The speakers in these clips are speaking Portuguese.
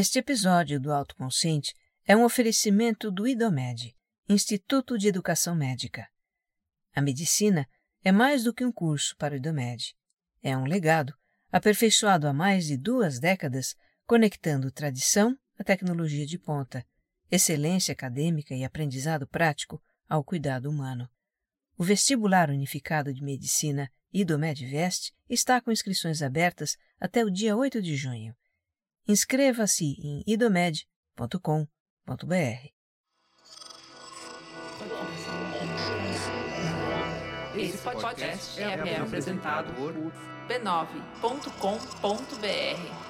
Este episódio do Autoconsciente é um oferecimento do IDOMED, Instituto de Educação Médica. A medicina é mais do que um curso para o IDOMED. É um legado, aperfeiçoado há mais de duas décadas, conectando tradição à tecnologia de ponta, excelência acadêmica e aprendizado prático ao cuidado humano. O Vestibular Unificado de Medicina IDOMED-VEST está com inscrições abertas até o dia 8 de junho. Inscreva-se em idomed.com.br. Esse podcast é apresentado por b9.com.br.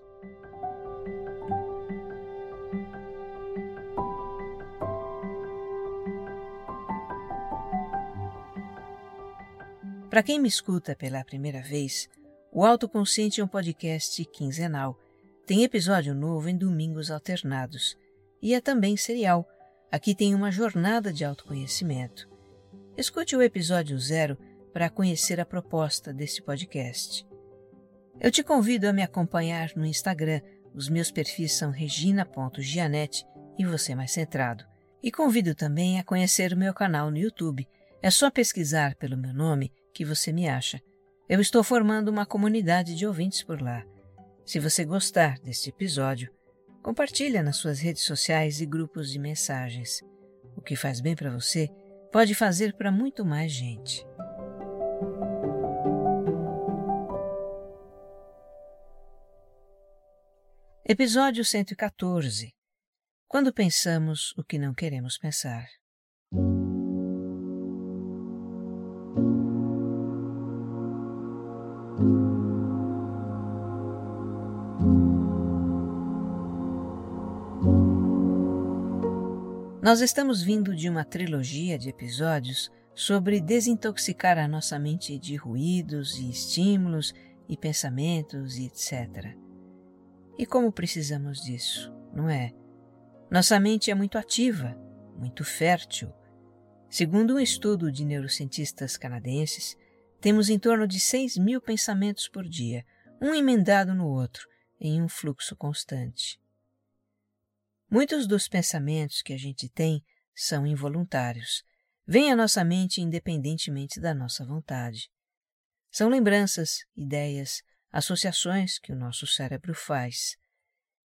Para quem me escuta pela primeira vez, o Autoconsciente é um podcast quinzenal. Tem episódio novo em domingos alternados. E é também serial. Aqui tem uma jornada de autoconhecimento. Escute o episódio zero para conhecer a proposta desse podcast. Eu te convido a me acompanhar no Instagram. Os meus perfis são regina.gianete e você mais centrado. E convido também a conhecer o meu canal no YouTube. É só pesquisar pelo meu nome que você me acha. Eu estou formando uma comunidade de ouvintes por lá. Se você gostar deste episódio, compartilha nas suas redes sociais e grupos de mensagens. O que faz bem para você pode fazer para muito mais gente. Episódio 114 Quando pensamos o que não queremos pensar. Nós estamos vindo de uma trilogia de episódios sobre desintoxicar a nossa mente de ruídos e estímulos e pensamentos e etc. E como precisamos disso, não é? Nossa mente é muito ativa, muito fértil. Segundo um estudo de neurocientistas canadenses, temos em torno de 6 mil pensamentos por dia, um emendado no outro, em um fluxo constante. Muitos dos pensamentos que a gente tem são involuntários, vêm à nossa mente independentemente da nossa vontade. São lembranças, ideias, associações que o nosso cérebro faz.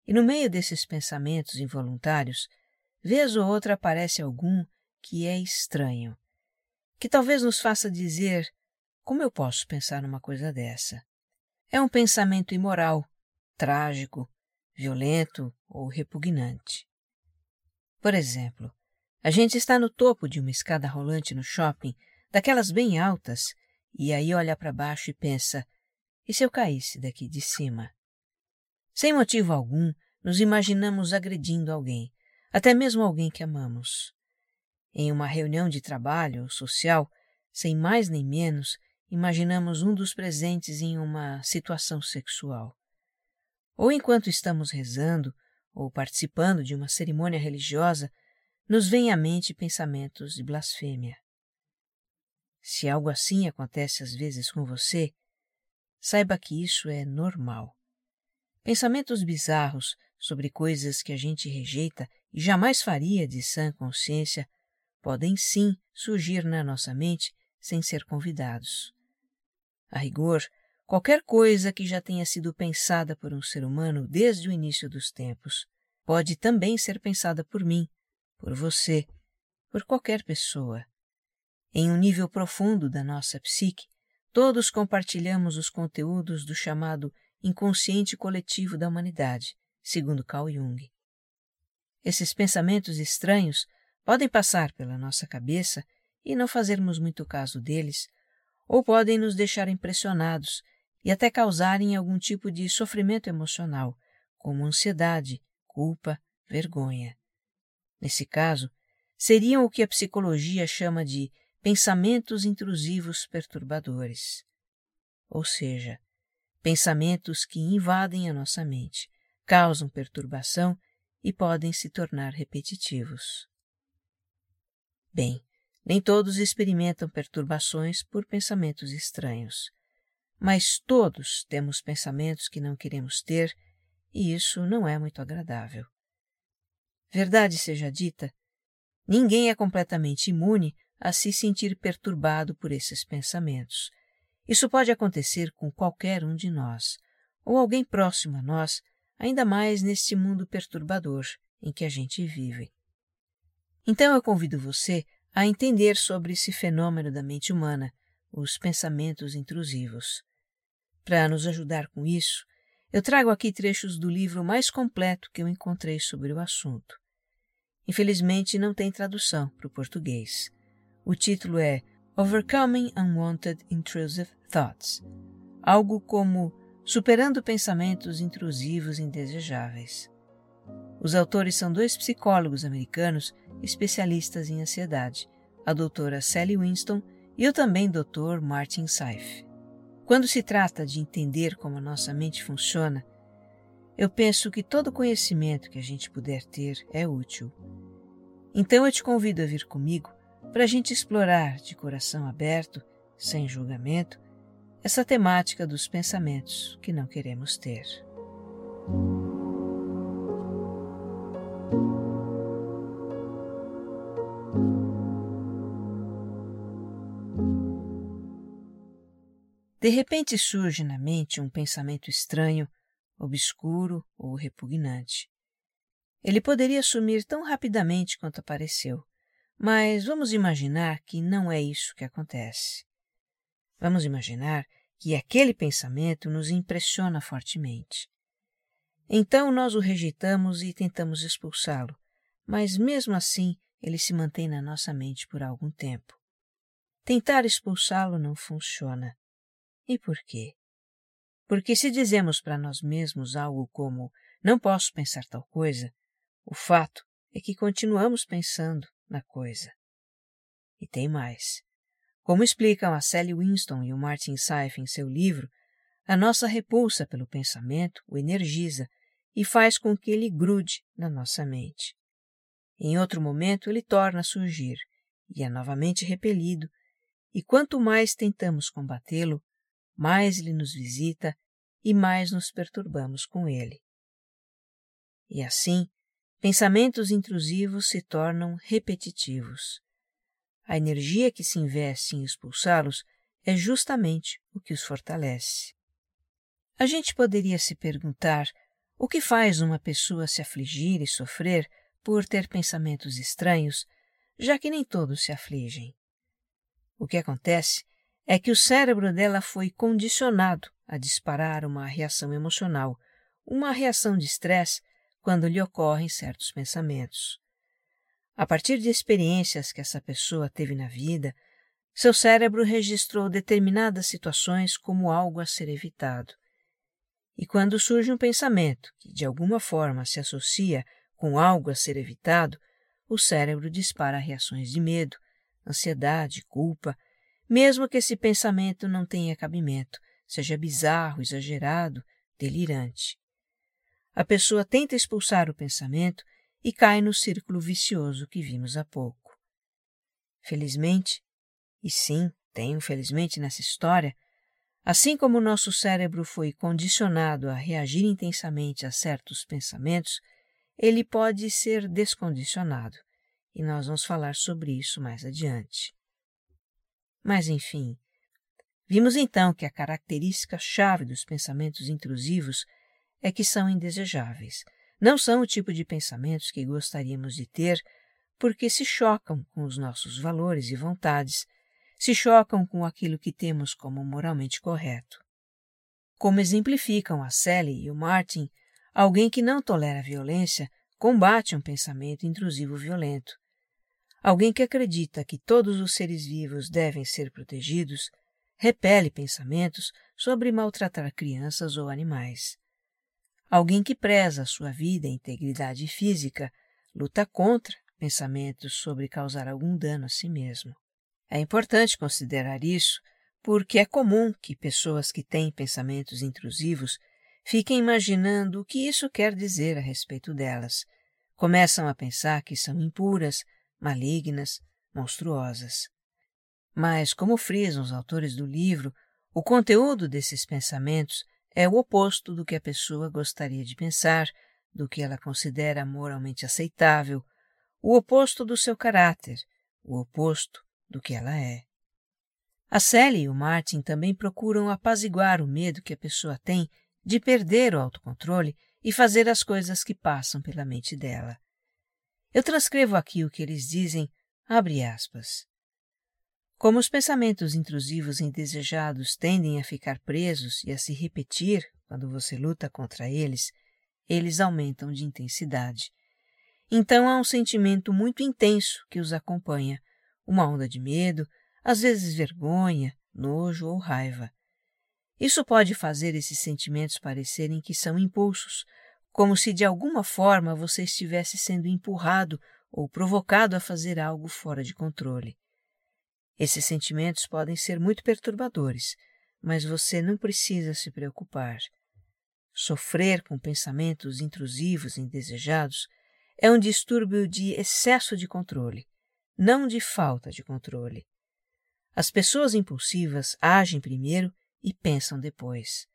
E no meio desses pensamentos involuntários, vez ou outra aparece algum que é estranho, que talvez nos faça dizer: como eu posso pensar numa coisa dessa? É um pensamento imoral, trágico, violento ou repugnante. Por exemplo, a gente está no topo de uma escada rolante no shopping, daquelas bem altas, e aí olha para baixo e pensa: e se eu caísse daqui de cima? Sem motivo algum, nos imaginamos agredindo alguém, até mesmo alguém que amamos. Em uma reunião de trabalho ou social, sem mais nem menos, imaginamos um dos presentes em uma situação sexual ou enquanto estamos rezando ou participando de uma cerimônia religiosa, nos vêm à mente pensamentos de blasfêmia. Se algo assim acontece às vezes com você, saiba que isso é normal. Pensamentos bizarros sobre coisas que a gente rejeita e jamais faria de sã consciência podem sim surgir na nossa mente sem ser convidados. A rigor, Qualquer coisa que já tenha sido pensada por um ser humano desde o início dos tempos pode também ser pensada por mim, por você, por qualquer pessoa. Em um nível profundo da nossa psique, todos compartilhamos os conteúdos do chamado inconsciente coletivo da humanidade, segundo Carl Jung. esses pensamentos estranhos podem passar pela nossa cabeça e não fazermos muito caso deles, ou podem nos deixar impressionados e até causarem algum tipo de sofrimento emocional, como ansiedade, culpa, vergonha. Nesse caso, seriam o que a psicologia chama de pensamentos intrusivos perturbadores. Ou seja, pensamentos que invadem a nossa mente, causam perturbação e podem se tornar repetitivos. Bem, nem todos experimentam perturbações por pensamentos estranhos, mas todos temos pensamentos que não queremos ter e isso não é muito agradável. Verdade seja dita, ninguém é completamente imune a se sentir perturbado por esses pensamentos. Isso pode acontecer com qualquer um de nós, ou alguém próximo a nós, ainda mais neste mundo perturbador em que a gente vive. Então eu convido você a entender sobre esse fenômeno da mente humana, os pensamentos intrusivos. Para nos ajudar com isso, eu trago aqui trechos do livro mais completo que eu encontrei sobre o assunto. Infelizmente, não tem tradução para o português. O título é Overcoming Unwanted Intrusive Thoughts algo como Superando Pensamentos Intrusivos Indesejáveis. Os autores são dois psicólogos americanos especialistas em ansiedade, a doutora Sally Winston e o também doutor Martin Seif. Quando se trata de entender como nossa mente funciona, eu penso que todo conhecimento que a gente puder ter é útil. Então eu te convido a vir comigo para a gente explorar de coração aberto, sem julgamento, essa temática dos pensamentos que não queremos ter. De repente surge na mente um pensamento estranho, obscuro ou repugnante. Ele poderia sumir tão rapidamente quanto apareceu, mas vamos imaginar que não é isso que acontece. Vamos imaginar que aquele pensamento nos impressiona fortemente. Então nós o rejeitamos e tentamos expulsá-lo, mas mesmo assim ele se mantém na nossa mente por algum tempo. Tentar expulsá-lo não funciona. E por quê? Porque se dizemos para nós mesmos algo como não posso pensar tal coisa, o fato é que continuamos pensando na coisa. E tem mais. Como explicam a Sally Winston e o Martin Seif em seu livro, a nossa repulsa pelo pensamento o energiza e faz com que ele grude na nossa mente. Em outro momento, ele torna a surgir e é novamente repelido, e quanto mais tentamos combatê-lo, mais ele nos visita e mais nos perturbamos com ele. E assim, pensamentos intrusivos se tornam repetitivos. A energia que se investe em expulsá-los é justamente o que os fortalece. A gente poderia se perguntar o que faz uma pessoa se afligir e sofrer por ter pensamentos estranhos, já que nem todos se afligem. O que acontece é que o cérebro dela foi condicionado a disparar uma reação emocional, uma reação de estresse quando lhe ocorrem certos pensamentos. A partir de experiências que essa pessoa teve na vida, seu cérebro registrou determinadas situações como algo a ser evitado. E quando surge um pensamento que de alguma forma se associa com algo a ser evitado, o cérebro dispara reações de medo, ansiedade, culpa mesmo que esse pensamento não tenha cabimento, seja bizarro, exagerado, delirante. A pessoa tenta expulsar o pensamento e cai no círculo vicioso que vimos há pouco. Felizmente, e sim, tenho felizmente nessa história, assim como o nosso cérebro foi condicionado a reagir intensamente a certos pensamentos, ele pode ser descondicionado, e nós vamos falar sobre isso mais adiante. Mas, enfim, vimos então que a característica-chave dos pensamentos intrusivos é que são indesejáveis. Não são o tipo de pensamentos que gostaríamos de ter porque se chocam com os nossos valores e vontades, se chocam com aquilo que temos como moralmente correto. Como exemplificam a Sally e o Martin, alguém que não tolera violência combate um pensamento intrusivo violento. Alguém que acredita que todos os seres vivos devem ser protegidos repele pensamentos sobre maltratar crianças ou animais. Alguém que preza a sua vida e integridade física luta contra pensamentos sobre causar algum dano a si mesmo. É importante considerar isso porque é comum que pessoas que têm pensamentos intrusivos fiquem imaginando o que isso quer dizer a respeito delas. Começam a pensar que são impuras, malignas, monstruosas. Mas, como frisam os autores do livro, o conteúdo desses pensamentos é o oposto do que a pessoa gostaria de pensar, do que ela considera moralmente aceitável, o oposto do seu caráter, o oposto do que ela é. A Sally e o Martin também procuram apaziguar o medo que a pessoa tem de perder o autocontrole e fazer as coisas que passam pela mente dela. Eu transcrevo aqui o que eles dizem, abre aspas. Como os pensamentos intrusivos indesejados tendem a ficar presos e a se repetir quando você luta contra eles, eles aumentam de intensidade. Então há um sentimento muito intenso que os acompanha, uma onda de medo, às vezes vergonha, nojo ou raiva. Isso pode fazer esses sentimentos parecerem que são impulsos, como se de alguma forma você estivesse sendo empurrado ou provocado a fazer algo fora de controle. Esses sentimentos podem ser muito perturbadores, mas você não precisa se preocupar. Sofrer com pensamentos intrusivos e indesejados é um distúrbio de excesso de controle, não de falta de controle. As pessoas impulsivas agem primeiro e pensam depois.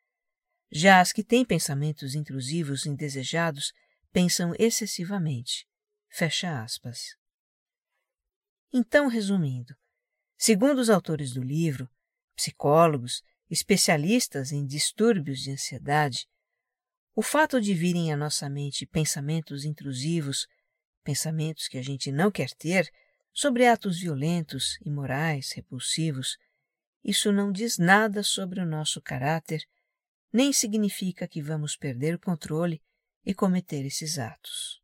Já as que têm pensamentos intrusivos indesejados pensam excessivamente. Fecha aspas. Então, resumindo, Segundo os autores do livro, psicólogos, especialistas em distúrbios de ansiedade, o fato de virem à nossa mente pensamentos intrusivos, pensamentos que a gente não quer ter, sobre atos violentos, imorais, repulsivos, isso não diz nada sobre o nosso caráter, nem significa que vamos perder o controle e cometer esses atos.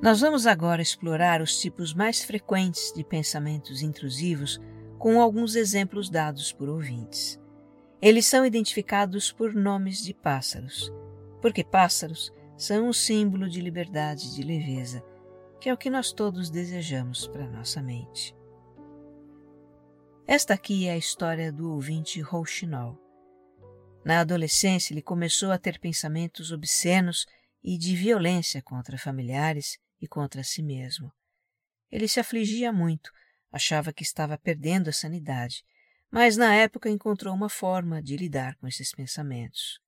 Nós vamos agora explorar os tipos mais frequentes de pensamentos intrusivos com alguns exemplos dados por ouvintes. Eles são identificados por nomes de pássaros, porque pássaros são um símbolo de liberdade e de leveza, que é o que nós todos desejamos para nossa mente. Esta aqui é a história do ouvinte Rouxinol. Na adolescência, ele começou a ter pensamentos obscenos e de violência contra familiares e contra si mesmo. Ele se afligia muito, achava que estava perdendo a sanidade, mas na época encontrou uma forma de lidar com esses pensamentos.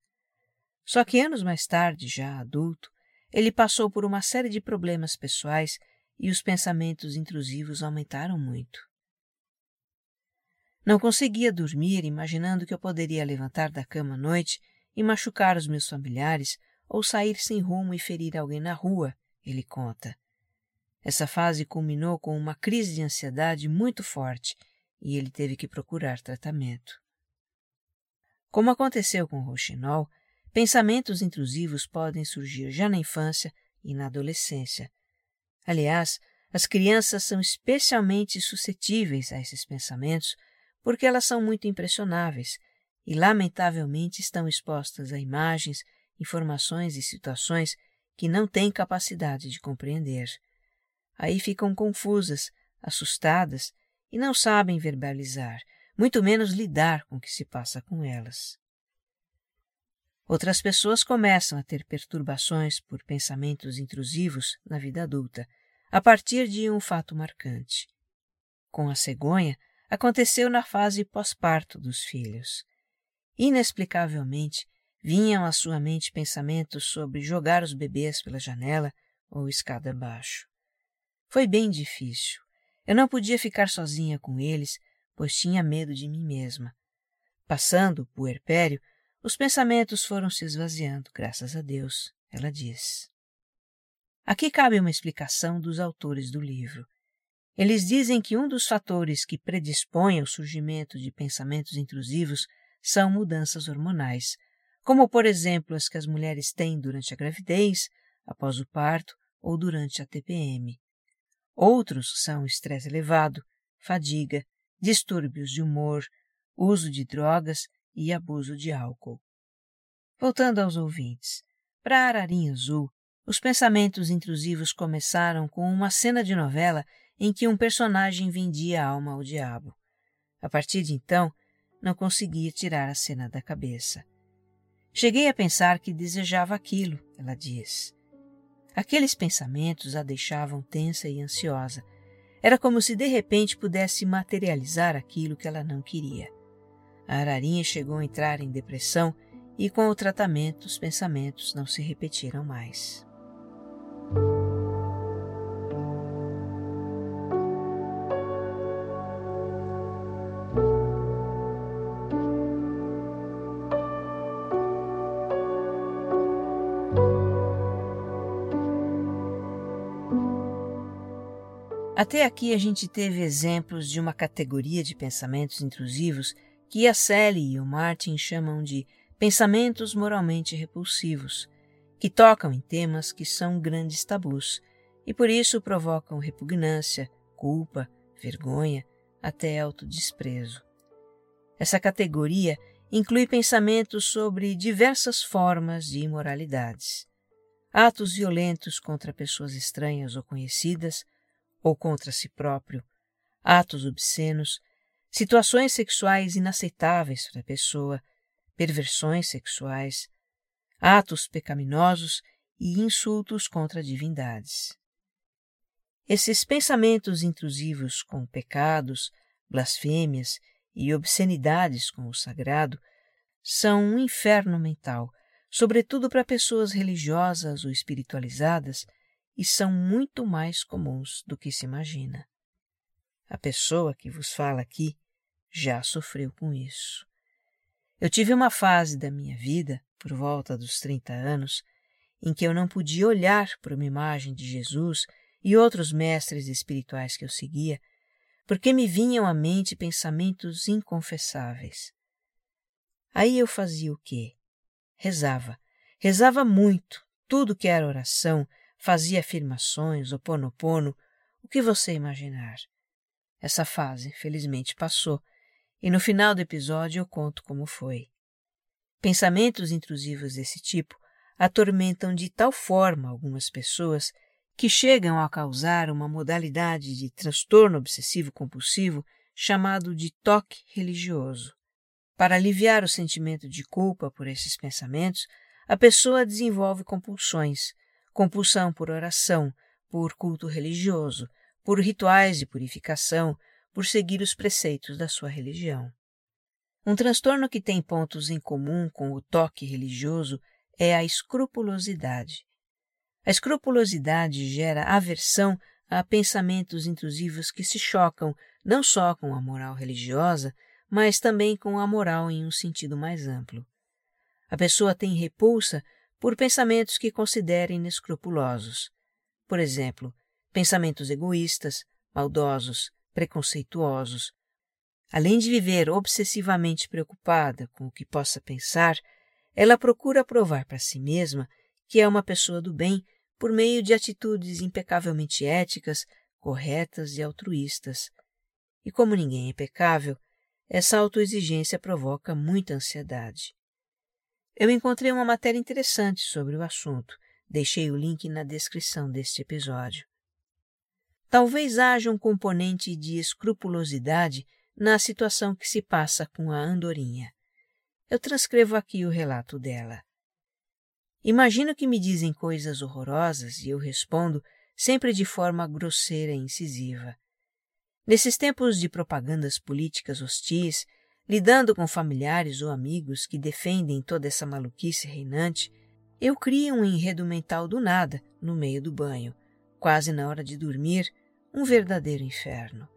Só que anos mais tarde, já adulto, ele passou por uma série de problemas pessoais e os pensamentos intrusivos aumentaram muito. Não conseguia dormir imaginando que eu poderia levantar da cama à noite e machucar os meus familiares ou sair sem rumo e ferir alguém na rua, ele conta. Essa fase culminou com uma crise de ansiedade muito forte e ele teve que procurar tratamento. Como aconteceu com Rochinol, pensamentos intrusivos podem surgir já na infância e na adolescência. Aliás, as crianças são especialmente suscetíveis a esses pensamentos porque elas são muito impressionáveis e, lamentavelmente, estão expostas a imagens, informações e situações que não têm capacidade de compreender. Aí ficam confusas, assustadas e não sabem verbalizar, muito menos lidar com o que se passa com elas. Outras pessoas começam a ter perturbações por pensamentos intrusivos na vida adulta, a partir de um fato marcante. Com a cegonha, aconteceu na fase pós-parto dos filhos. Inexplicavelmente, Vinham à sua mente pensamentos sobre jogar os bebês pela janela ou escada abaixo. Foi bem difícil. Eu não podia ficar sozinha com eles, pois tinha medo de mim mesma. Passando o puerpério, os pensamentos foram se esvaziando, graças a Deus, ela diz. Aqui cabe uma explicação dos autores do livro. Eles dizem que um dos fatores que predispõe ao surgimento de pensamentos intrusivos são mudanças hormonais, como, por exemplo, as que as mulheres têm durante a gravidez, após o parto ou durante a TPM. Outros são estresse elevado, fadiga, distúrbios de humor, uso de drogas e abuso de álcool. Voltando aos ouvintes, para Ararinha Azul, os pensamentos intrusivos começaram com uma cena de novela em que um personagem vendia a alma ao diabo. A partir de então, não conseguia tirar a cena da cabeça. Cheguei a pensar que desejava aquilo, ela diz. Aqueles pensamentos a deixavam tensa e ansiosa. Era como se de repente pudesse materializar aquilo que ela não queria. A ararinha chegou a entrar em depressão e, com o tratamento, os pensamentos não se repetiram mais. Até aqui a gente teve exemplos de uma categoria de pensamentos intrusivos que a Sally e o Martin chamam de pensamentos moralmente repulsivos, que tocam em temas que são grandes tabus e por isso provocam repugnância, culpa, vergonha, até autodesprezo. Essa categoria inclui pensamentos sobre diversas formas de imoralidades, atos violentos contra pessoas estranhas ou conhecidas, ou contra si próprio, atos obscenos, situações sexuais inaceitáveis para a pessoa, perversões sexuais, atos pecaminosos e insultos contra divindades. Esses pensamentos intrusivos com pecados, blasfêmias e obscenidades com o sagrado são um inferno mental, sobretudo para pessoas religiosas ou espiritualizadas e são muito mais comuns do que se imagina. A pessoa que vos fala aqui já sofreu com isso. Eu tive uma fase da minha vida, por volta dos 30 anos, em que eu não podia olhar para uma imagem de Jesus e outros mestres espirituais que eu seguia, porque me vinham à mente pensamentos inconfessáveis. Aí eu fazia o quê? Rezava. Rezava muito, tudo que era oração, fazia afirmações, oponopono, o que você imaginar. Essa fase, felizmente, passou, e no final do episódio eu conto como foi. Pensamentos intrusivos desse tipo atormentam de tal forma algumas pessoas que chegam a causar uma modalidade de transtorno obsessivo-compulsivo chamado de toque religioso. Para aliviar o sentimento de culpa por esses pensamentos, a pessoa desenvolve compulsões, compulsão por oração, por culto religioso, por rituais de purificação, por seguir os preceitos da sua religião. Um transtorno que tem pontos em comum com o toque religioso é a escrupulosidade. A escrupulosidade gera aversão a pensamentos intrusivos que se chocam não só com a moral religiosa, mas também com a moral em um sentido mais amplo. A pessoa tem repulsa por pensamentos que considera inescrupulosos. Por exemplo, pensamentos egoístas, maldosos, preconceituosos. Além de viver obsessivamente preocupada com o que possa pensar, ela procura provar para si mesma que é uma pessoa do bem por meio de atitudes impecavelmente éticas, corretas e altruístas. E como ninguém é impecável, essa autoexigência provoca muita ansiedade. Eu encontrei uma matéria interessante sobre o assunto. Deixei o link na descrição deste episódio. Talvez haja um componente de escrupulosidade na situação que se passa com a andorinha. Eu transcrevo aqui o relato dela. Imagino que me dizem coisas horrorosas e eu respondo sempre de forma grosseira e incisiva. Nesses tempos de propagandas políticas hostis, Lidando com familiares ou amigos que defendem toda essa maluquice reinante, eu crio um enredo mental do nada, no meio do banho, quase na hora de dormir, um verdadeiro inferno.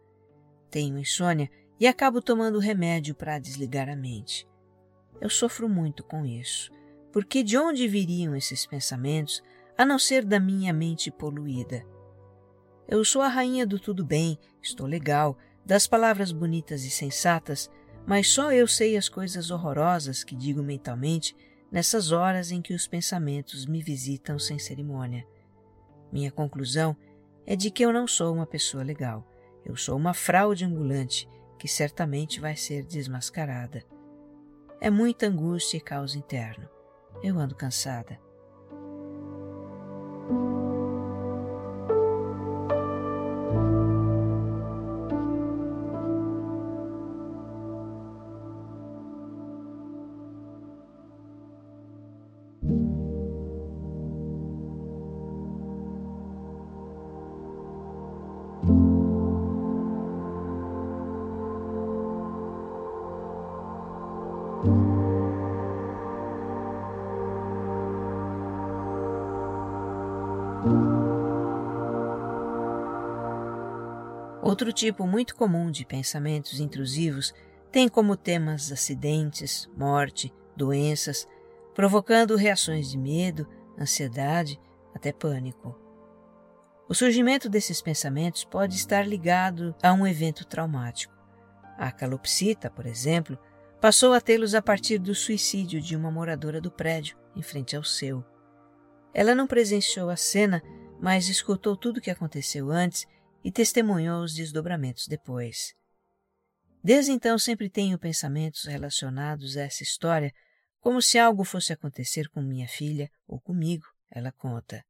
Tenho insônia e acabo tomando remédio para desligar a mente. Eu sofro muito com isso, porque de onde viriam esses pensamentos a não ser da minha mente poluída. Eu sou a rainha do tudo bem, estou legal, das palavras bonitas e sensatas, mas só eu sei as coisas horrorosas que digo mentalmente nessas horas em que os pensamentos me visitam sem cerimônia. Minha conclusão é de que eu não sou uma pessoa legal. Eu sou uma fraude ambulante que certamente vai ser desmascarada. É muita angústia e caos interno. Eu ando cansada. Outro tipo muito comum de pensamentos intrusivos tem como temas acidentes, morte, doenças, provocando reações de medo, ansiedade, até pânico. O surgimento desses pensamentos pode estar ligado a um evento traumático. A calopsita, por exemplo, passou a tê-los a partir do suicídio de uma moradora do prédio em frente ao seu. Ela não presenciou a cena, mas escutou tudo o que aconteceu antes e testemunhou os desdobramentos depois. Desde então sempre tenho pensamentos relacionados a essa história, como se algo fosse acontecer com minha filha ou comigo, ela conta.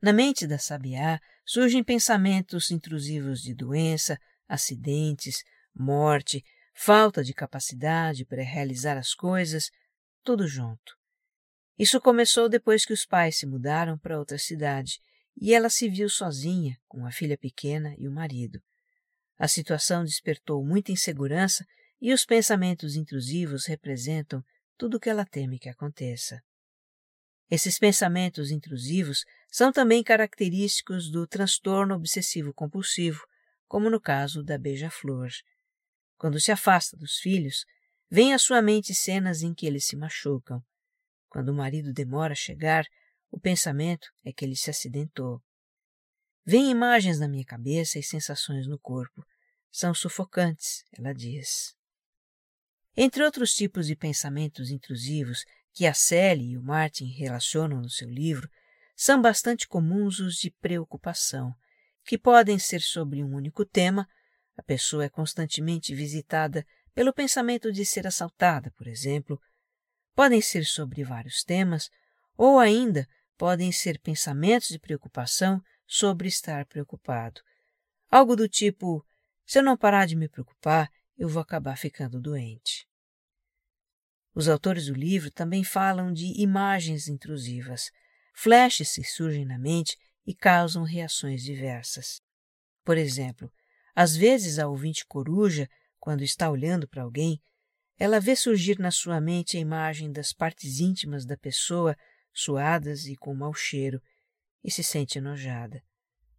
Na mente da sabiá surgem pensamentos intrusivos de doença, acidentes, morte, falta de capacidade para realizar as coisas, tudo junto. Isso começou depois que os pais se mudaram para outra cidade e ela se viu sozinha, com a filha pequena e o marido. A situação despertou muita insegurança e os pensamentos intrusivos representam tudo o que ela teme que aconteça. Esses pensamentos intrusivos são também característicos do transtorno obsessivo-compulsivo, como no caso da beija-flor. Quando se afasta dos filhos, vem à sua mente cenas em que eles se machucam. Quando o marido demora a chegar, o pensamento é que ele se acidentou. Vêm imagens na minha cabeça e sensações no corpo. São sufocantes, ela diz. Entre outros tipos de pensamentos intrusivos que a Sally e o Martin relacionam no seu livro, são bastante comuns os de preocupação, que podem ser sobre um único tema, a pessoa é constantemente visitada pelo pensamento de ser assaltada, por exemplo, podem ser sobre vários temas, ou ainda podem ser pensamentos de preocupação sobre estar preocupado. Algo do tipo: se eu não parar de me preocupar, eu vou acabar ficando doente. Os autores do livro também falam de imagens intrusivas. Flashes se surgem na mente e causam reações diversas. Por exemplo, às vezes a ouvinte coruja, quando está olhando para alguém, ela vê surgir na sua mente a imagem das partes íntimas da pessoa suadas e com mau cheiro, e se sente enojada.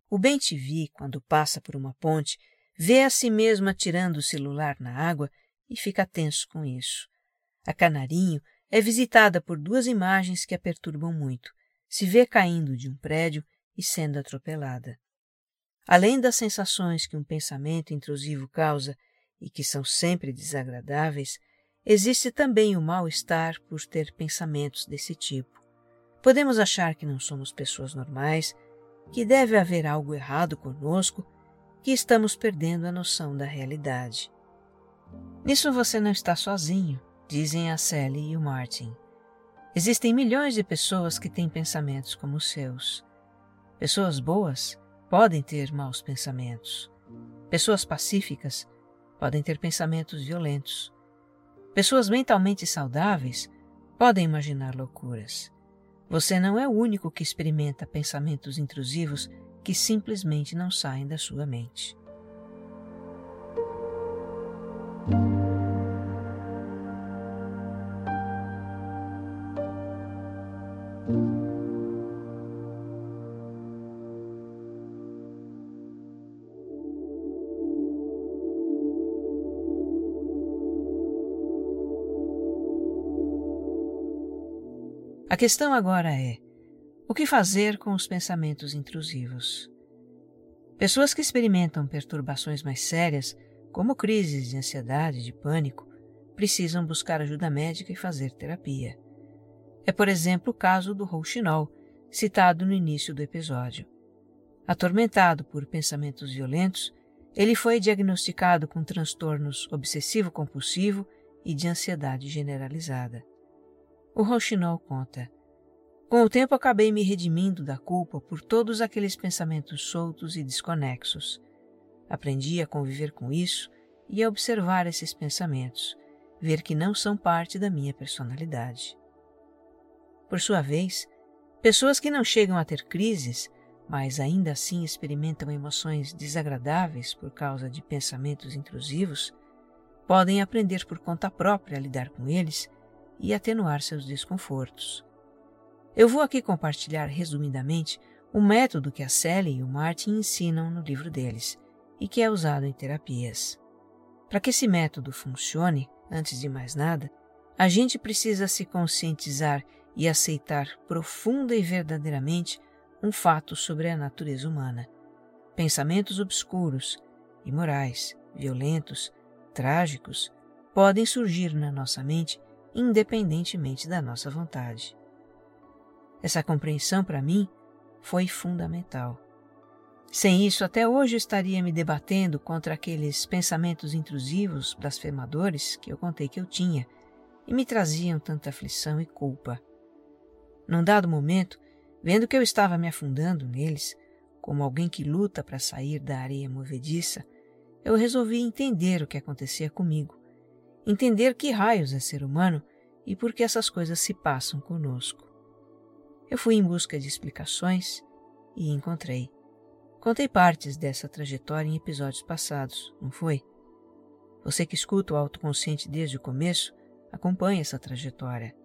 O bem-te-vi, quando passa por uma ponte, vê a si mesmo atirando o celular na água e fica tenso com isso. A Canarinho é visitada por duas imagens que a perturbam muito. Se vê caindo de um prédio e sendo atropelada. Além das sensações que um pensamento intrusivo causa e que são sempre desagradáveis, existe também o mal-estar por ter pensamentos desse tipo. Podemos achar que não somos pessoas normais, que deve haver algo errado conosco, que estamos perdendo a noção da realidade. Nisso você não está sozinho, dizem a Sally e o Martin. Existem milhões de pessoas que têm pensamentos como os seus. Pessoas boas podem ter maus pensamentos. Pessoas pacíficas podem ter pensamentos violentos. Pessoas mentalmente saudáveis podem imaginar loucuras. Você não é o único que experimenta pensamentos intrusivos que simplesmente não saem da sua mente. Questão agora é: O que fazer com os pensamentos intrusivos? Pessoas que experimentam perturbações mais sérias, como crises de ansiedade, de pânico, precisam buscar ajuda médica e fazer terapia. É, por exemplo, o caso do Rouxinol, citado no início do episódio. Atormentado por pensamentos violentos, ele foi diagnosticado com transtornos obsessivo-compulsivo e de ansiedade generalizada. O Rouxinol conta: Com o tempo acabei me redimindo da culpa por todos aqueles pensamentos soltos e desconexos. Aprendi a conviver com isso e a observar esses pensamentos, ver que não são parte da minha personalidade. Por sua vez, pessoas que não chegam a ter crises, mas ainda assim experimentam emoções desagradáveis por causa de pensamentos intrusivos, podem aprender por conta própria a lidar com eles e atenuar seus desconfortos. Eu vou aqui compartilhar resumidamente o método que a Sally e o Martin ensinam no livro deles e que é usado em terapias. Para que esse método funcione, antes de mais nada, a gente precisa se conscientizar e aceitar profunda e verdadeiramente um fato sobre a natureza humana. Pensamentos obscuros, imorais, violentos, trágicos podem surgir na nossa mente independentemente da nossa vontade. Essa compreensão, para mim, foi fundamental. Sem isso, até hoje estaria me debatendo contra aqueles pensamentos intrusivos, blasfemadores que eu contei que eu tinha e me traziam tanta aflição e culpa. Num dado momento, vendo que eu estava me afundando neles, como alguém que luta para sair da areia movediça, eu resolvi entender o que acontecia comigo, entender que raios é ser humano e por que essas coisas se passam conosco. Eu fui em busca de explicações e encontrei. Contei partes dessa trajetória em episódios passados, não foi? Você que escuta o autoconsciente desde o começo, acompanha essa trajetória.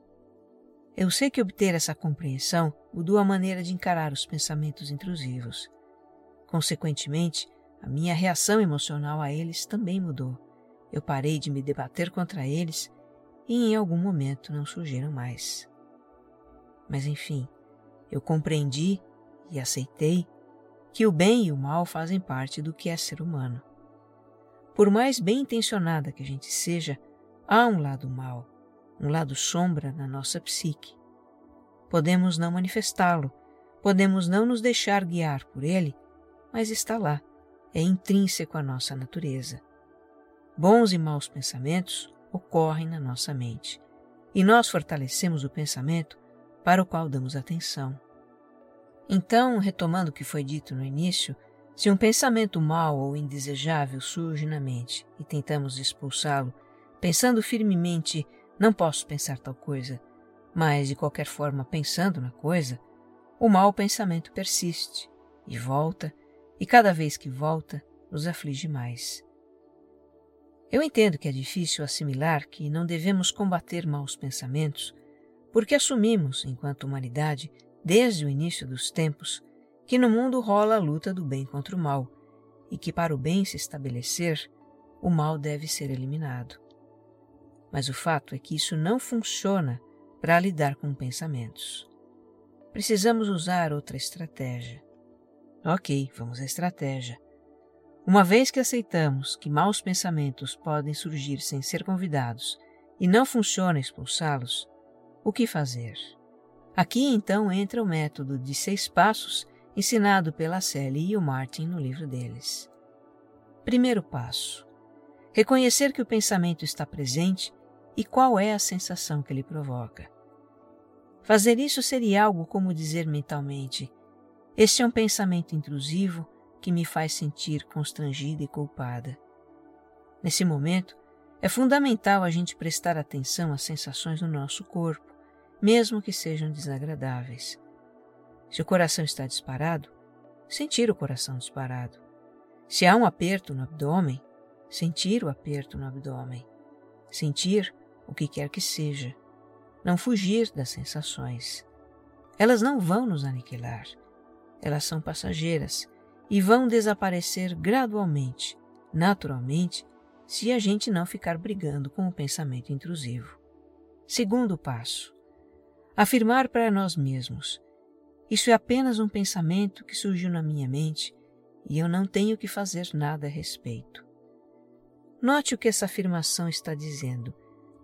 Eu sei que obter essa compreensão mudou a maneira de encarar os pensamentos intrusivos. Consequentemente, a minha reação emocional a eles também mudou. Eu parei de me debater contra eles e em algum momento não surgiram mais. Mas enfim, eu compreendi e aceitei que o bem e o mal fazem parte do que é ser humano. Por mais bem intencionada que a gente seja, há um lado mal, um lado sombra na nossa psique. Podemos não manifestá-lo, podemos não nos deixar guiar por ele, mas está lá, é intrínseco à nossa natureza. Bons e maus pensamentos ocorrem na nossa mente, e nós fortalecemos o pensamento para o qual damos atenção. Então, retomando o que foi dito no início, se um pensamento mau ou indesejável surge na mente e tentamos expulsá-lo, pensando firmemente, não posso pensar tal coisa, mas de qualquer forma pensando na coisa, o mau pensamento persiste e volta, e cada vez que volta, nos aflige mais. Eu entendo que é difícil assimilar que não devemos combater maus pensamentos, porque assumimos, enquanto humanidade, desde o início dos tempos, que no mundo rola a luta do bem contra o mal e que para o bem se estabelecer, o mal deve ser eliminado. Mas o fato é que isso não funciona para lidar com pensamentos. Precisamos usar outra estratégia. Ok, vamos à estratégia. Uma vez que aceitamos que maus pensamentos podem surgir sem ser convidados e não funciona expulsá-los, o que fazer? Aqui então entra o método de seis passos ensinado pela Sally e o Martin no livro deles. Primeiro passo: reconhecer que o pensamento está presente e qual é a sensação que ele provoca. Fazer isso seria algo como dizer mentalmente: Este é um pensamento intrusivo que me faz sentir constrangida e culpada. Nesse momento, é fundamental a gente prestar atenção às sensações no nosso corpo mesmo que sejam desagradáveis. Se o coração está disparado, sentir o coração disparado. Se há um aperto no abdômen, sentir o aperto no abdômen. Sentir o que quer que seja. Não fugir das sensações. Elas não vão nos aniquilar. Elas são passageiras e vão desaparecer gradualmente, naturalmente, se a gente não ficar brigando com o pensamento intrusivo. Segundo passo: afirmar para nós mesmos: Isso é apenas um pensamento que surgiu na minha mente e eu não tenho que fazer nada a respeito. Note o que essa afirmação está dizendo.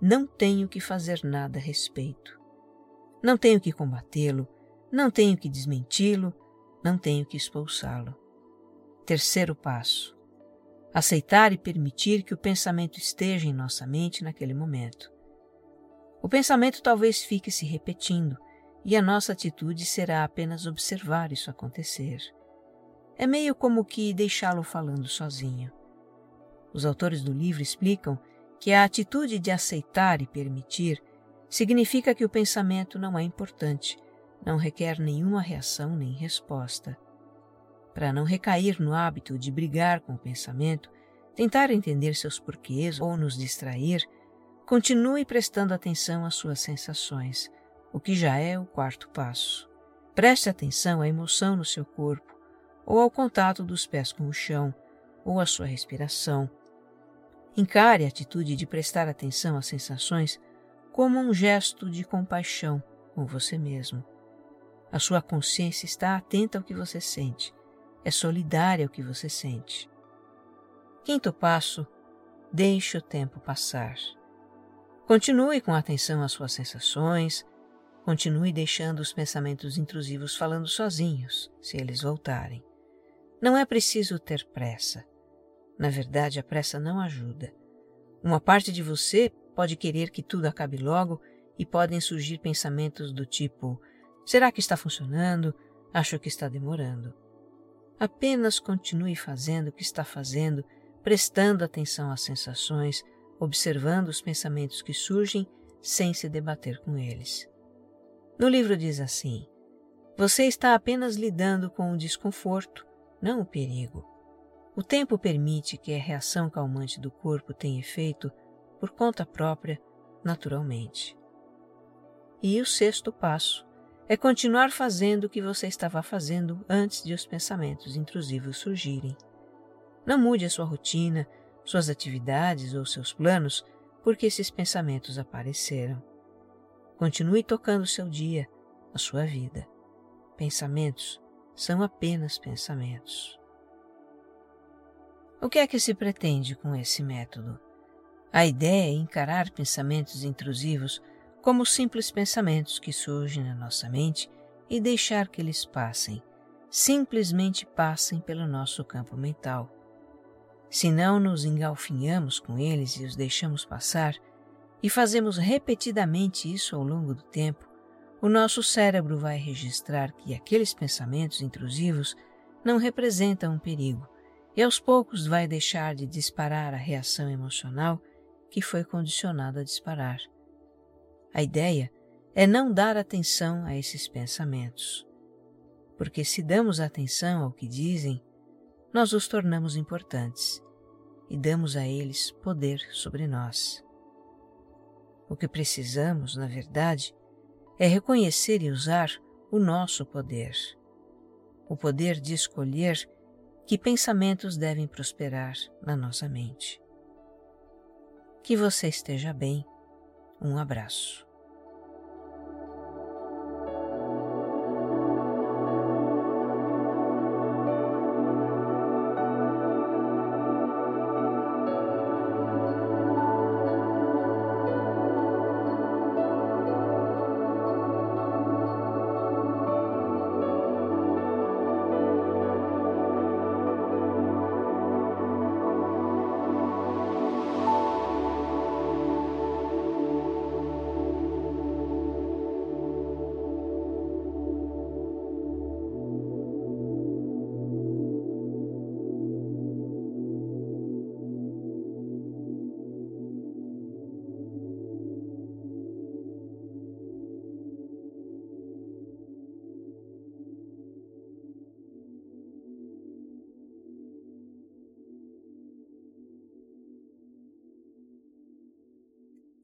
Não tenho que fazer nada a respeito. Não tenho que combatê-lo, não tenho que desmenti-lo, não tenho que expulsá-lo. Terceiro passo: aceitar e permitir que o pensamento esteja em nossa mente naquele momento. O pensamento talvez fique se repetindo e a nossa atitude será apenas observar isso acontecer. É meio como que deixá-lo falando sozinho. Os autores do livro explicam que a atitude de aceitar e permitir significa que o pensamento não é importante, não requer nenhuma reação nem resposta. Para não recair no hábito de brigar com o pensamento, tentar entender seus porquês ou nos distrair, continue prestando atenção às suas sensações, o que já é o quarto passo. Preste atenção à emoção no seu corpo, ou ao contato dos pés com o chão, ou à sua respiração. Encare a atitude de prestar atenção às sensações como um gesto de compaixão com você mesmo. A sua consciência está atenta ao que você sente, é solidária ao que você sente. Quinto passo: deixe o tempo passar. Continue com atenção às suas sensações, continue deixando os pensamentos intrusivos falando sozinhos, se eles voltarem. Não é preciso ter pressa. Na verdade, a pressa não ajuda. Uma parte de você pode querer que tudo acabe logo e podem surgir pensamentos do tipo: Será que está funcionando? Acho que está demorando. Apenas continue fazendo o que está fazendo, prestando atenção às sensações, observando os pensamentos que surgem sem se debater com eles. No livro diz assim: Você está apenas lidando com o desconforto, não o perigo. O tempo permite que a reação calmante do corpo tenha efeito por conta própria, naturalmente. E o sexto passo é continuar fazendo o que você estava fazendo antes de os pensamentos intrusivos surgirem. Não mude a sua rotina, suas atividades ou seus planos porque esses pensamentos apareceram. Continue tocando seu dia, a sua vida. Pensamentos são apenas pensamentos. O que é que se pretende com esse método? A ideia é encarar pensamentos intrusivos como simples pensamentos que surgem na nossa mente e deixar que eles passem, simplesmente passem pelo nosso campo mental. Se não nos engalfinhamos com eles e os deixamos passar, e fazemos repetidamente isso ao longo do tempo, o nosso cérebro vai registrar que aqueles pensamentos intrusivos não representam um perigo e aos poucos vai deixar de disparar a reação emocional que foi condicionado a disparar. A ideia é não dar atenção a esses pensamentos. Porque se damos atenção ao que dizem, nós os tornamos importantes e damos a eles poder sobre nós. O que precisamos, na verdade, é reconhecer e usar o nosso poder. O poder de escolher que pensamentos devem prosperar na nossa mente. Que você esteja bem. Um abraço.